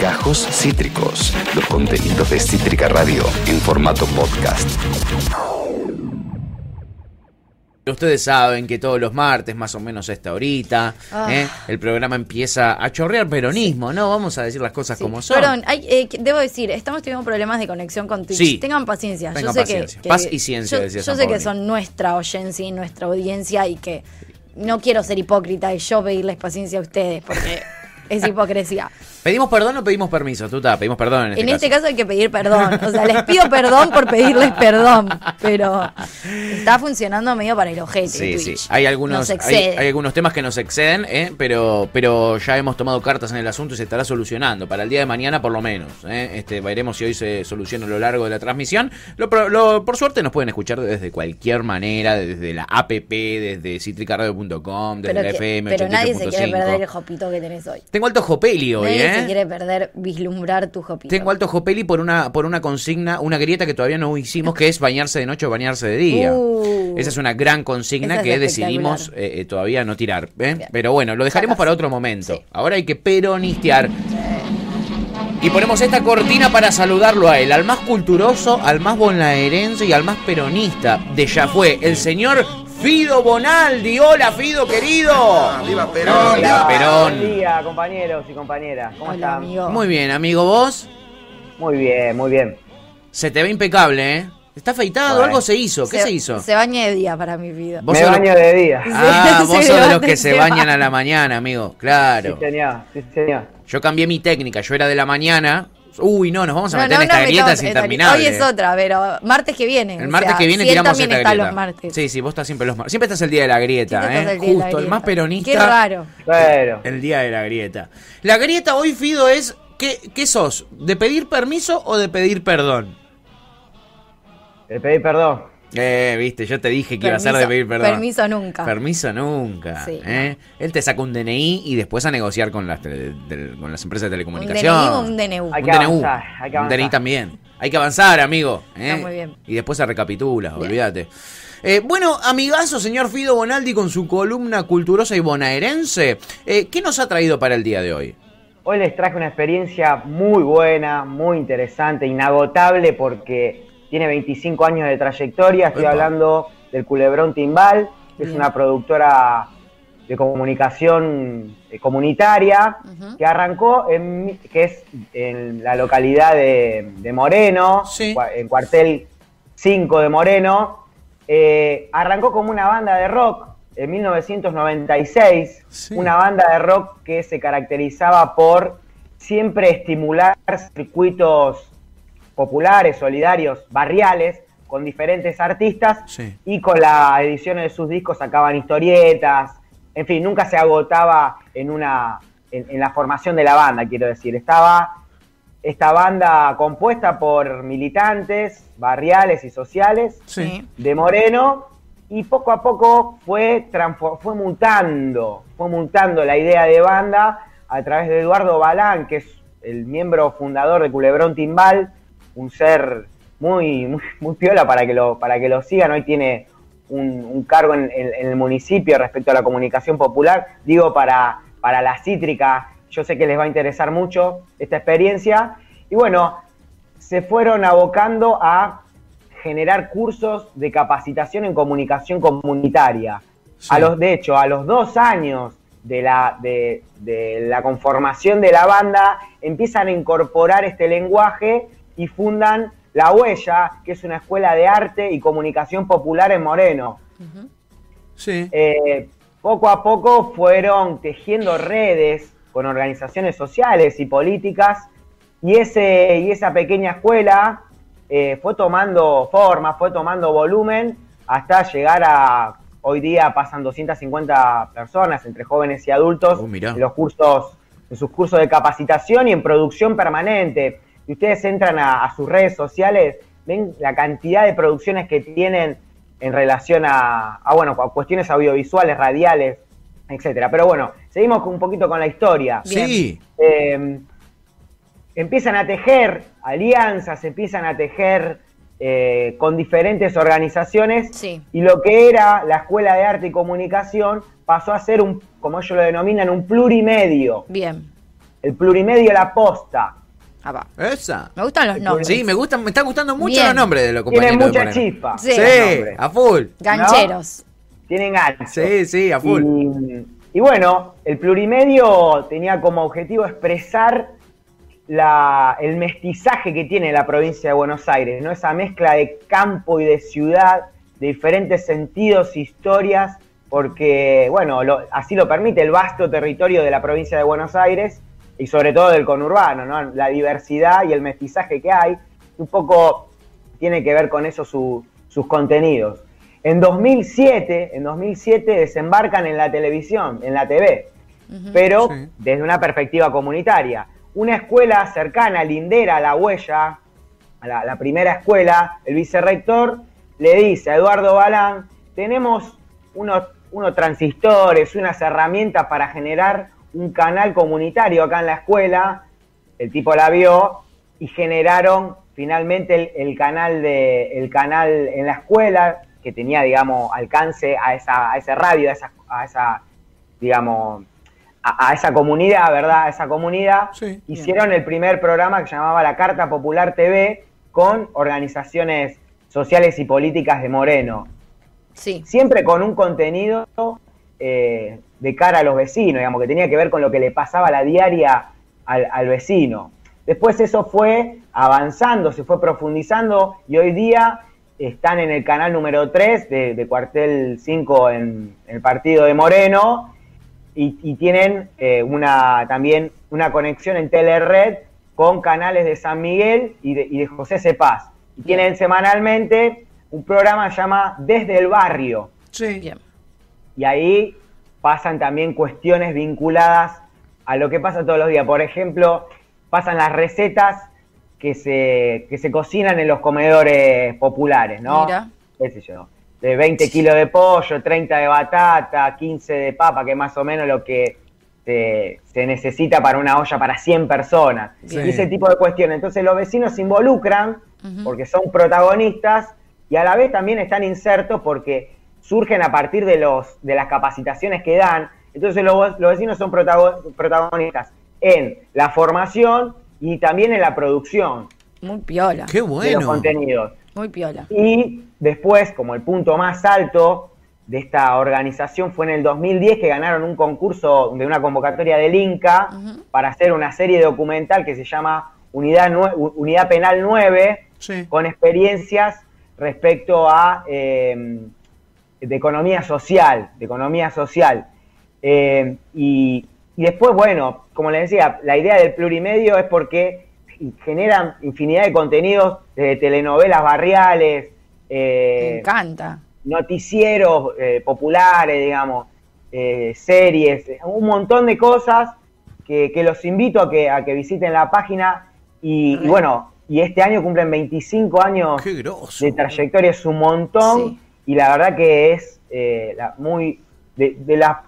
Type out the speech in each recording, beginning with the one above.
Gajos Cítricos, los contenidos de Cítrica Radio en formato podcast. Ustedes saben que todos los martes, más o menos a esta horita, Ah. ¿eh? el programa empieza a chorrear peronismo, ¿no? Vamos a decir las cosas Sí. como son. Perdón, hay, eh, debo decir, estamos teniendo problemas de conexión con Twitch. Sí. Tengan paciencia. Tengan yo sé paciencia. Que, que- Paz y ciencia, Yo, decía yo sé que son nuestra oyencia y nuestra audiencia y que no quiero ser hipócrita y yo pedirles paciencia a ustedes porque es hipocresía. ¿Pedimos perdón o pedimos permiso? Tuta, pedimos perdón en este en caso. este caso hay que pedir perdón. O sea, les pido perdón por pedirles perdón, pero está funcionando medio para el ojete. Sí, sí. Hay algunos, Nos hay, algunos temas que nos exceden, ¿eh? pero, pero ya hemos tomado cartas en el asunto y se estará solucionando. Para el día de mañana, por lo menos. ¿eh? Este, veremos si hoy se soluciona a lo largo de la transmisión. Lo, por suerte nos pueden escuchar desde cualquier manera, desde la app, desde citricaradio.com, desde pero, la que- FM pero nadie se quiere 88.5. perder el jopito que tenés hoy. Tengo alto jopeli hoy, nadie ¿eh? se quiere perder, vislumbrar tu jopito. Tengo alto jopeli por una, por una consigna, una grieta que todavía no hicimos, que es bañarse de noche o bañarse de día. Uh. Esa es una gran consigna es que decidimos eh, eh, todavía no tirar. ¿eh? Pero bueno, lo dejaremos para otro momento. Sí. Ahora hay que peronistear. Y ponemos esta cortina para saludarlo a él, al más culturoso, al más bonaerense y al más peronista de ya fue, el señor Fido Bonaldi. Hola Fido, querido. ¡Viva Perón! Viva Perón. Buen día, compañeros y compañeras. ¿Cómo Hola, están? amigo. Muy bien, amigo, vos. Muy bien, muy bien. Se te ve impecable, ¿eh? ¿Está afeitado? Bueno. ¿Algo se hizo? ¿Qué se, hizo? Se baña de día para mi vida. Vos Me baño de día. Ah, Se vos sos de los que se se bañan a la mañana, amigo. Claro. Sí, señor, sí, señor. Yo cambié mi técnica, yo era de la mañana. Uy, no, nos vamos a No, meter no, en esta no grieta esta- terminar. Hoy es otra, pero martes que viene. El o martes sea, que viene si él tiramos también esta está grieta. los martes. Sí, sí, vos estás siempre los martes. Siempre estás el día de la grieta, Siempre estás ¿eh? el día de la Justo, el más peronista. Qué raro. Pero, El día de la grieta. La grieta hoy, Fido, es. ¿qué, ¿Qué sos? ¿De pedir permiso o de pedir perdón? te pedí perdón. Eh, viste, yo te dije que iba a ser de Permiso- pedir perdón. permiso nunca. Permiso nunca. Sí, ¿eh? Él te saca un DNI y después a negociar con las, con las empresas de Un telecomunicación. DNI o un DNU. Hay un que DNU. avanzar, hay que Un DNI también. Hay que avanzar, amigo. ¿eh? Está muy bien. Y después se recapitula, olvídate. Eh, bueno, amigazo, señor Fido Bonaldi, con su columna culturosa y bonaerense, eh, ¿qué nos ha traído para el día de hoy? Hoy les traje una experiencia muy buena, muy interesante, inagotable porque tiene 25 años de trayectoria. Estoy Epa. hablando del Culebrón Timbal, que es una productora de comunicación eh, comunitaria que arrancó en, que es en la localidad de, de Moreno, Sí. en cuartel 5 de Moreno. Eh, arrancó como una banda de rock en 1996, Sí. una banda de rock que se caracterizaba por siempre estimular circuitos populares, solidarios, barriales, con diferentes artistas Sí. y con las ediciones de sus discos sacaban historietas, en fin, nunca se agotaba en una en, en la formación de la banda, quiero decir, estaba esta banda compuesta por militantes barriales y sociales Sí. de Moreno y poco a poco fue, fue mutando, fue mutando la idea de banda a través de Eduardo Balán, que es el miembro fundador de Culebrón Timbal, un ser muy, muy, muy piola para que lo, para que lo sigan, hoy tiene un, un cargo en, en- en el municipio respecto a la comunicación popular, digo para, para la cítrica, yo sé que les va a interesar mucho esta experiencia, y bueno, se fueron abocando a generar cursos de capacitación en comunicación comunitaria. Sí. A los, de hecho, a los dos años de la, de, de la conformación de la banda, empiezan a incorporar este lenguaje y fundan La Huella, que es una escuela de arte y comunicación popular en Moreno. Sí. Eh, poco a poco fueron tejiendo redes con organizaciones sociales y políticas y, ese, y esa pequeña escuela eh, fue tomando forma, fue tomando volumen hasta llegar a, hoy día pasan 250 personas entre jóvenes y adultos Oh, en los cursos, en sus cursos de capacitación y en producción permanente. Ustedes entran a, a sus redes sociales, ven la cantidad de producciones que tienen en relación a, a, bueno, a cuestiones audiovisuales, radiales, etcétera. Pero bueno, seguimos un poquito con la historia. Bien. Sí. Eh, empiezan a tejer alianzas, empiezan a tejer eh, con diferentes organizaciones Sí. y lo que era la Escuela de Arte y Comunicación pasó a ser un, como ellos lo denominan, un plurimedio. Bien. el plurimedio La Posta. Ah, va. Esa. Me gustan los nombres. Sí, me gustan, me están gustando mucho Bien. los nombres de los Tienen compañeros. de mucha chispa. Sí. Sí, a full. Gancheros. Tienen gancho. Sí, sí, a full. Y, y bueno, el plurimedio tenía como objetivo expresar la- el mestizaje que tiene la provincia de Buenos Aires, ¿no? Esa mezcla de campo y de ciudad, de diferentes sentidos, historias, porque, bueno, lo- así lo permite el vasto territorio de la provincia de Buenos Aires y sobre todo del conurbano, ¿no? La diversidad y el mestizaje que hay, un poco tiene que ver con eso su- sus contenidos. En 2007, en 2007 desembarcan en la televisión, en la TV, pero Sí. desde una perspectiva comunitaria. Una escuela cercana, lindera a la huella, a la, la primera escuela, el vicerrector le dice a Eduardo Balán, tenemos unos, unos transistores, unas herramientas para generar un canal comunitario acá en la escuela. El tipo la vio y generaron finalmente el, el canal de el canal en la escuela que tenía digamos alcance a esa a ese radio a esa, a esa digamos a, a esa comunidad verdad a esa comunidad Sí. hicieron el primer programa que se llamaba la Carta Popular TV con organizaciones sociales y políticas de Moreno Sí. siempre con un contenido eh, de cara a los vecinos, digamos, que tenía que ver con lo que le pasaba a la diaria al, al vecino. Después eso fue avanzando, se fue profundizando y hoy día están en el canal número 3 de, de Cuartel 5 en el partido de Moreno y, y tienen eh, una también una conexión en Telered con canales de San Miguel y de, y de José Cepaz. Y tienen semanalmente un programa que se llama Desde el Barrio. Sí. Bien. Y ahí pasan también cuestiones vinculadas a lo que pasa todos los días. Por ejemplo, pasan las recetas que se, que se cocinan en los comedores populares, ¿no? Mira. ¿Qué sé yo? De 20 kilos de pollo, 30 de batata, 15 de papa, que es más o menos lo que se, se necesita para una olla para 100 personas. Sí. Y ese tipo de cuestiones. Entonces los vecinos se involucran porque son protagonistas y a la vez también están insertos porque surgen a partir de, los, de las capacitaciones que dan. Entonces los, los vecinos son protago- protagonistas en la formación y también en la producción Muy piola. Qué de los bueno. contenidos. Muy piola. Y después, como el punto más alto de esta organización fue en el 2010 que ganaron un concurso de una convocatoria del Inca para hacer una serie documental que se llama Unidad, Nue- Unidad Penal 9 Sí. con experiencias respecto a eh, de economía social, de economía social. Eh, y, y después, bueno, como les decía, la idea del plurimedio es porque generan infinidad de contenidos de telenovelas barriales, Me eh, encanta. noticieros eh, populares, digamos, eh, series, un montón de cosas que, que los invito a que, a que visiten la página y, bueno, y este año cumplen 25 años de trayectoria, es un montón Sí. Y la verdad que es eh, la- muy, de, de las,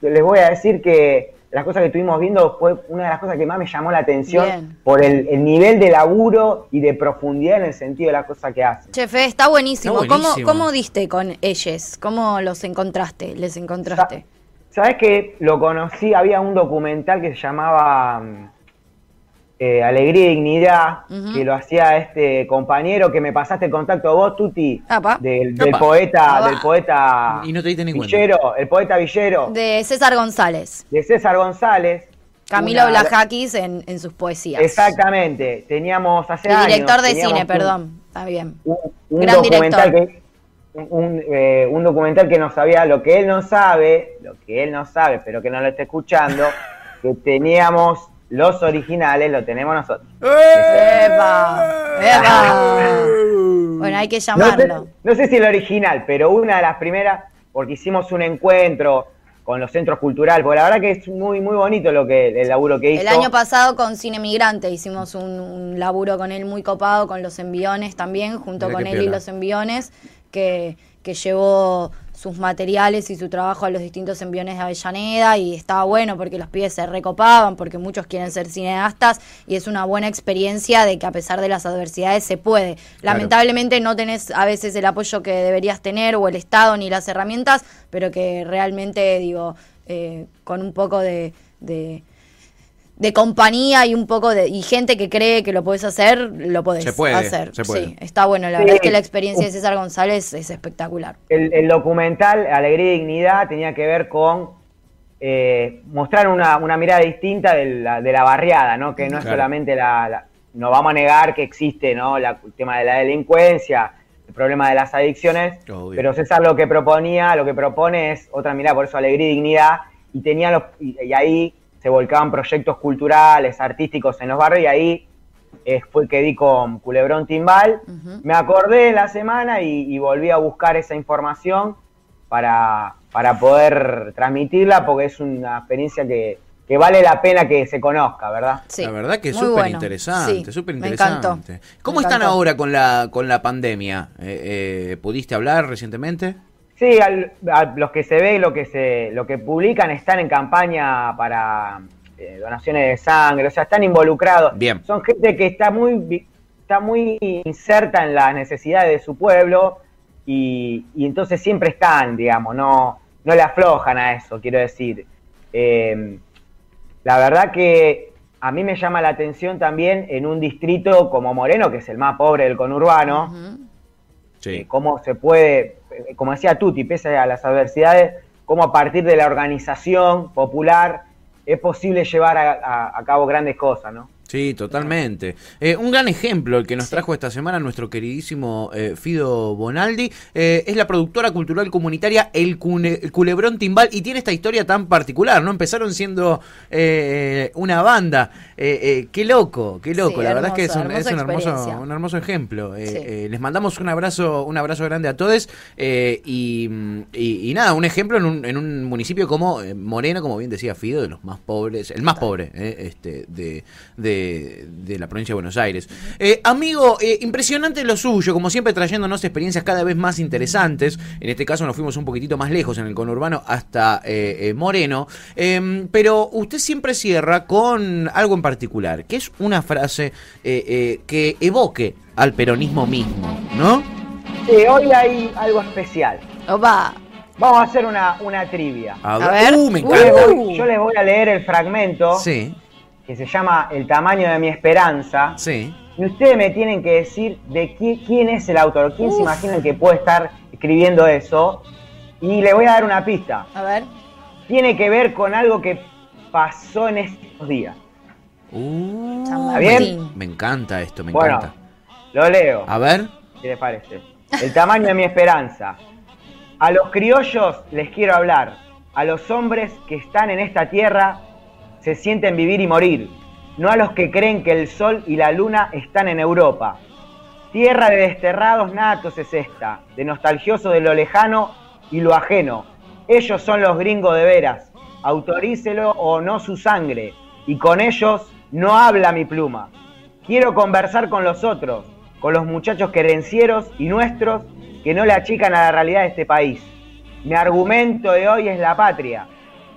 les voy a decir que las cosas que estuvimos viendo fue una de las cosas que más me llamó la atención Bien. por el, el nivel de laburo y de profundidad en el sentido de las cosas que hacen. Chefe, está buenísimo. Está ¿Cómo, buenísimo. ¿Cómo diste con ellos? ¿Cómo los encontraste? ¿Les encontraste? ¿Sabes que lo conocí? Había un documental que se llamaba mm, eh, Alegría y Dignidad, que lo hacía este compañero que me pasaste el contacto vos, Tuti, Apa. del, del Apa. poeta, Apa. del poeta Y no te diste ni cuenta. Villero, el poeta Villero, de, De César González. César González. Camilo Una- Blajakis en, en sus poesías. Exactamente, teníamos hace Y años. director de teníamos cine, un- perdón. Está bien. un, un Gran documental director. que un, eh, un documental que no sabía lo que él no sabe, lo que él no sabe, pero que no lo está escuchando, que teníamos los originales, lo tenemos nosotros. ¡Epa! ¡Epa! Bueno, hay que No sé, llamarlo. no sé si el original, pero una de las primeras, porque hicimos un encuentro con los centros culturales, porque la verdad que es muy muy bonito lo que el laburo que hizo. El año pasado con Cine Migrante hicimos un, un laburo con él muy copado, con los enviones también, junto Mira con él y los enviones, que, que llevó sus materiales y su trabajo a los distintos enviones de Avellaneda y estaba bueno porque los pibes se recopaban, porque muchos quieren ser cineastas y es una buena experiencia de que a pesar de las adversidades se puede. Lamentablemente no tenés a veces el apoyo que deberías tener o el Estado ni las herramientas, pero que realmente digo, eh, con un poco de- de de compañía y un poco de y gente que cree que lo puedes hacer, lo podés Se puede, hacer. se puede. Sí, está bueno. La Sí. verdad es que la experiencia de César González es espectacular. El, el documental Alegría y Dignidad tenía que ver con eh, mostrar una, una mirada distinta de la, de la barriada, ¿no? Que no es solamente la, la- No vamos a negar que existe, ¿no? La- el tema de la delincuencia, el problema de las adicciones, Obvio. pero César lo que proponía, lo que propone es otra mirada, por eso Alegría y Dignidad, y tenía los, y, y ahí se volcaban proyectos culturales, artísticos en los barrios, y ahí eh, fue que di con Culebrón Timbal. Me acordé la semana y, y volví a buscar esa información para, para poder transmitirla, porque es una experiencia que, que vale la pena que se conozca, ¿verdad? Sí, la verdad que es súper bueno. interesante, Sí, súper me interesante. encantó. ¿Cómo Me están encantó. ahora con la con la pandemia? Eh, eh, ¿Pudiste hablar recientemente? Sí, al- a los que se ve, lo que se, lo que publican están en campaña para eh, donaciones de sangre, o sea, están involucrados. Bien. Son gente que está muy, está muy inserta en las necesidades de su pueblo y, y entonces siempre están, digamos, no, no le aflojan a eso, quiero decir. Eh, la verdad que a mí me llama la atención también en un distrito como Moreno, que es el más pobre del conurbano, Eh, cómo se puede, eh, como decía Tuti, pese a las adversidades, cómo a partir de la organización popular es posible llevar a- a cabo grandes cosas, ¿no? Sí, totalmente. Eh, un gran ejemplo, el que nos trajo esta semana nuestro queridísimo eh, Fido Bonaldi, eh, es la productora cultural comunitaria El, Cune- el Culebrón Timbal y tiene esta historia tan particular, ¿no? Empezaron siendo eh, una banda. Eh, eh, qué loco, qué loco. Sí, la verdad es que es un, es un hermosa hermoso, un hermoso ejemplo. Eh, Sí. eh, les mandamos un abrazo, un abrazo grande a todos eh, y, y- y nada, un ejemplo en un, en un municipio como eh, Moreno, como bien decía Fido, de los más pobres, el más pobre eh, este, de, de, de la provincia de Buenos Aires. Eh, amigo, eh, impresionante lo suyo, como siempre trayéndonos experiencias cada vez más interesantes. En este caso nos fuimos un poquitito más lejos en el conurbano hasta eh, eh, Moreno. Eh, pero usted siempre cierra con algo en particular, que es una frase eh, eh, que evoque al peronismo mismo, ¿no? Sí, hoy hay algo especial. Opa. Vamos a hacer una, una trivia. A ver. Uh, me Yo les, encanta. voy, yo les voy a leer el fragmento Sí, que se llama El tamaño de mi esperanza. sí. Y ustedes me tienen que decir de qui- quién es el autor, quién se imaginan que puede estar escribiendo eso. Y le voy a dar una pista. A ver. Tiene que ver con algo que pasó en estos días. Uh, ¿Está bien? Me encanta esto, me Bueno, encanta. lo leo. A ver. ¿Qué les parece? El tamaño de mi esperanza. A los criollos les quiero hablar. A los hombres que están en esta tierra se sienten vivir y morir. No a los que creen que el sol y la luna están en Europa. Tierra de desterrados natos es esta, de nostalgioso de lo lejano y lo ajeno. Ellos son los gringos de veras. Autorícelo o no su sangre. Y con ellos no habla mi pluma. Quiero conversar con los otros, con los muchachos querencieros y nuestros que no le achican a la realidad de este país. Mi argumento de hoy es la patria,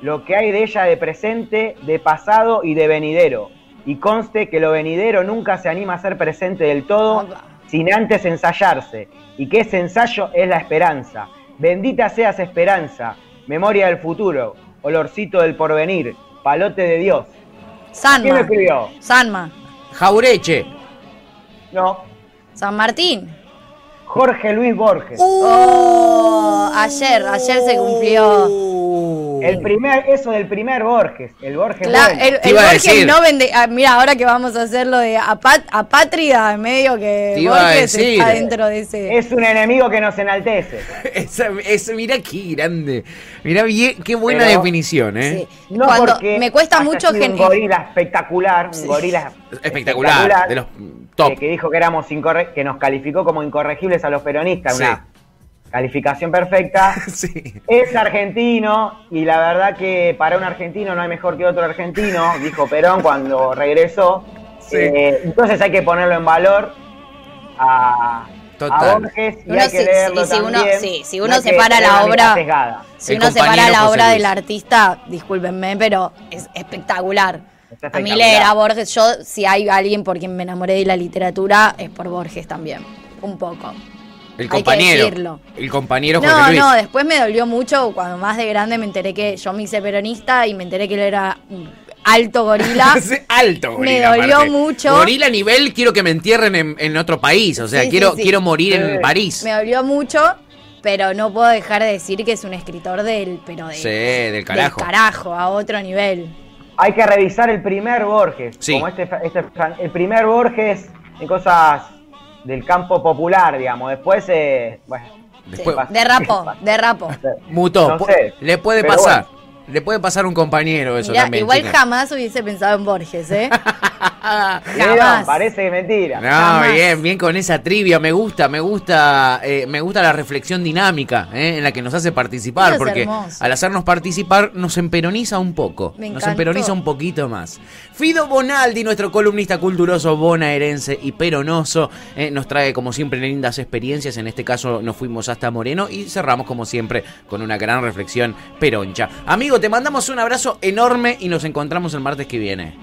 lo que hay de ella de presente, de pasado y de venidero. Y conste que lo venidero nunca se anima a ser presente del todo sin antes ensayarse, y que ese ensayo es la esperanza. Bendita seas esperanza, memoria del futuro, olorcito del porvenir, palote de Dios. ¿Quién lo Sanma. escribió? Sanma. Jaureche. No, San Martín. Jorge Luis Borges. Oh, ayer, ayer se cumplió. El primer, eso del primer Borges, el Borges bueno. el, Borges decir. no vende. ah, mira, ahora que vamos a hacerlo de apát- apátrida, medio que Te iba a Borges decir. está dentro de ese. Es un enemigo que nos enaltece. Esa, esa- mirá qué grande. Mirá bien, qué buena Pero- definición, ¿eh? Sí. No Cuando porque me cuesta mucho gen- un gorila espectacular, un gorila Espectacular, de los top. eh, que dijo que éramos incorre- que nos calificó como incorregibles a los peronistas, Sí. una calificación perfecta. Sí. Es argentino y la verdad que para un argentino no hay mejor que otro argentino, dijo Perón cuando regresó. Sí. Eh, entonces hay que ponerlo en valor a, Total. a Borges y Uno hay que leerlo sí, si uno- sí, si No uno hay que separa la obra- sesgada. Si El uno separa la José obra Luis. del artista, discúlpenme, pero es espectacular. Está A mí espectacular. leer a Borges, yo si hay alguien por quien me enamoré de la literatura, es por Borges también. Un poco. El Hay que compañero. decirlo. El compañero Jorge No, Luis. no, después me dolió mucho cuando más de grande me enteré que yo me hice peronista y me enteré que él era alto gorila. Alto, Me gorila. dolió aparte. mucho. Gorila a nivel, quiero que me entierren en, en otro país. O sea, Sí, quiero, sí. quiero morir en Sí. París. Me dolió mucho, pero no puedo dejar de decir que es un escritor del, pero de, Sí, del carajo. carajo, a otro nivel. Hay que revisar el primer Borges. Sí. Como este, este- el primer Borges en cosas del campo popular, digamos. Después, eh, bueno. Después- pasa- Derrapo, derrapo. Mutó. No sé, le puede pasar. Le puede pasar a un compañero eso Mirá, también. igual chicas. jamás hubiese pensado en Borges, ¿eh? Jamás. Parece mentira. No, Jamás. bien, bien con esa trivia, me gusta, me gusta, eh, me gusta la reflexión dinámica eh, en la que nos hace participar, porque hermoso. al hacernos participar nos emperoniza un poco, Me nos emperoniza un poquito más. Fido Bonaldi, nuestro columnista culturoso bonaerense y peronoso, eh, nos trae como siempre lindas experiencias, en este caso nos fuimos hasta Moreno y cerramos como siempre con una gran reflexión peroncha. Amigo, te mandamos un abrazo enorme y nos encontramos el martes que viene.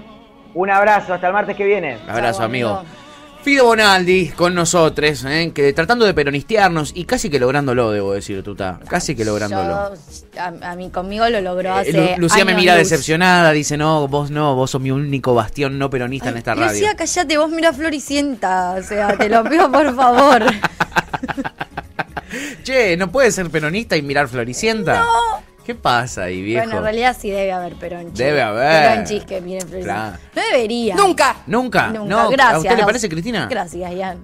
Un abrazo, hasta el martes que viene. Abrazo, Chau, amigo. amigo. Fido Bonaldi con nosotros, ¿eh? que tratando de peronistearnos y casi que lográndolo, debo decir, Tuta. Casi que lográndolo. Yo, a, a mí conmigo lo logró Eh, hace Lu- Lucía me mira luz. decepcionada, dice, no, vos no, vos sos mi único bastión no peronista en esta radio. Lucía, callate, vos mira Floricienta, o sea, te lo pido por favor. Che, ¿no puede ser peronista y mirar Floricienta? ¿Qué pasa ahí, viejo? Bueno, en realidad sí debe haber peronchis. Debe haber. Peronchis que miren Floricienta. Claro. No debería. Nunca. ¿Nunca? Nunca, No, gracias. ¿A usted le parece, Cristina? Gracias, Ian.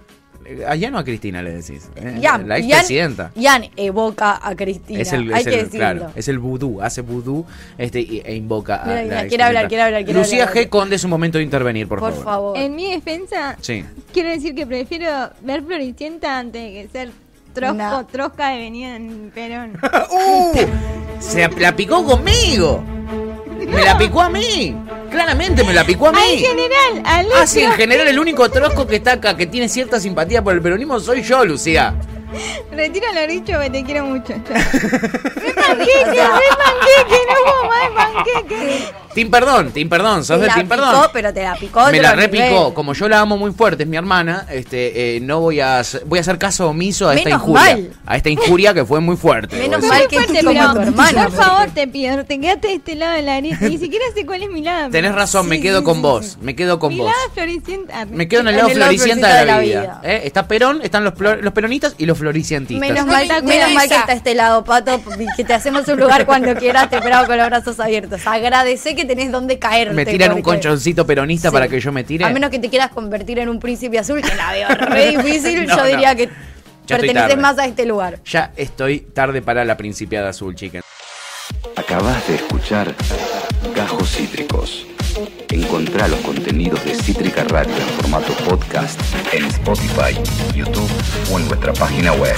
A Jan o a Cristina le decís. eh, Ian, la Ian- expresidenta. Ian evoca a Cristina. Es el, Hay es que el- decirlo. claro, es el vudú, hace vudú este, y- e invoca a Mira, quiere hablar, quiere hablar, quiere Lucía hablar. G. Conde es un momento de intervenir, por, Por favor. En mi defensa, Sí. quiero decir que prefiero ver Floricienta antes de que ser trosco, No. trosca de venida en Perón. ¡Uh! Se la picó conmigo. Me la picó a mí. Claramente me la picó a Al mí. general, al Ah, sí, en general el único trosco que está acá, que tiene cierta simpatía por el peronismo, soy yo, Lucía. Retiro lo dicho, que te quiero mucho. ¡Re panqueque, re panqueque! ¡No puedo más panqueque! Team perdón, Team perdón, sos Team picó, perdón. pero te la picó Me la repicó, nivel. como yo la amo muy fuerte, es mi hermana, este, eh, no voy a, hacer- voy a hacer caso omiso a esta Menos injuria. mal. A esta injuria que fue muy fuerte. Menos mal que Fuerte, como pero tu hermana. por favor te pido, te quedaste de este lado de la grieta. Ni siquiera sé cuál es mi lado. Tenés razón, me quedo sí, con sí, vos, sí. me quedo con mi vos. lado Floricienta. Me quedo en el En lado floricienta de la, vida. vida. ¿eh? Está Perón, están los, los peronistas y los floricientistas. Menos No mal, me menos mal que está este lado, Pato, que te hacemos un lugar cuando quieras, te esperamos con los brazos abiertos. Agradecé que tenés donde caerte. me tiran un conchoncito peronista Sí. para que yo me tire. A menos que te quieras convertir en un príncipe azul, que la veo re difícil, No, yo no. diría que Ya perteneces más a este lugar. Ya estoy tarde para la principiada azul, chica. Acabas de escuchar Gajos Cítricos. Encontrá los contenidos de Cítrica Radio en formato podcast en Spotify, YouTube o en nuestra página web.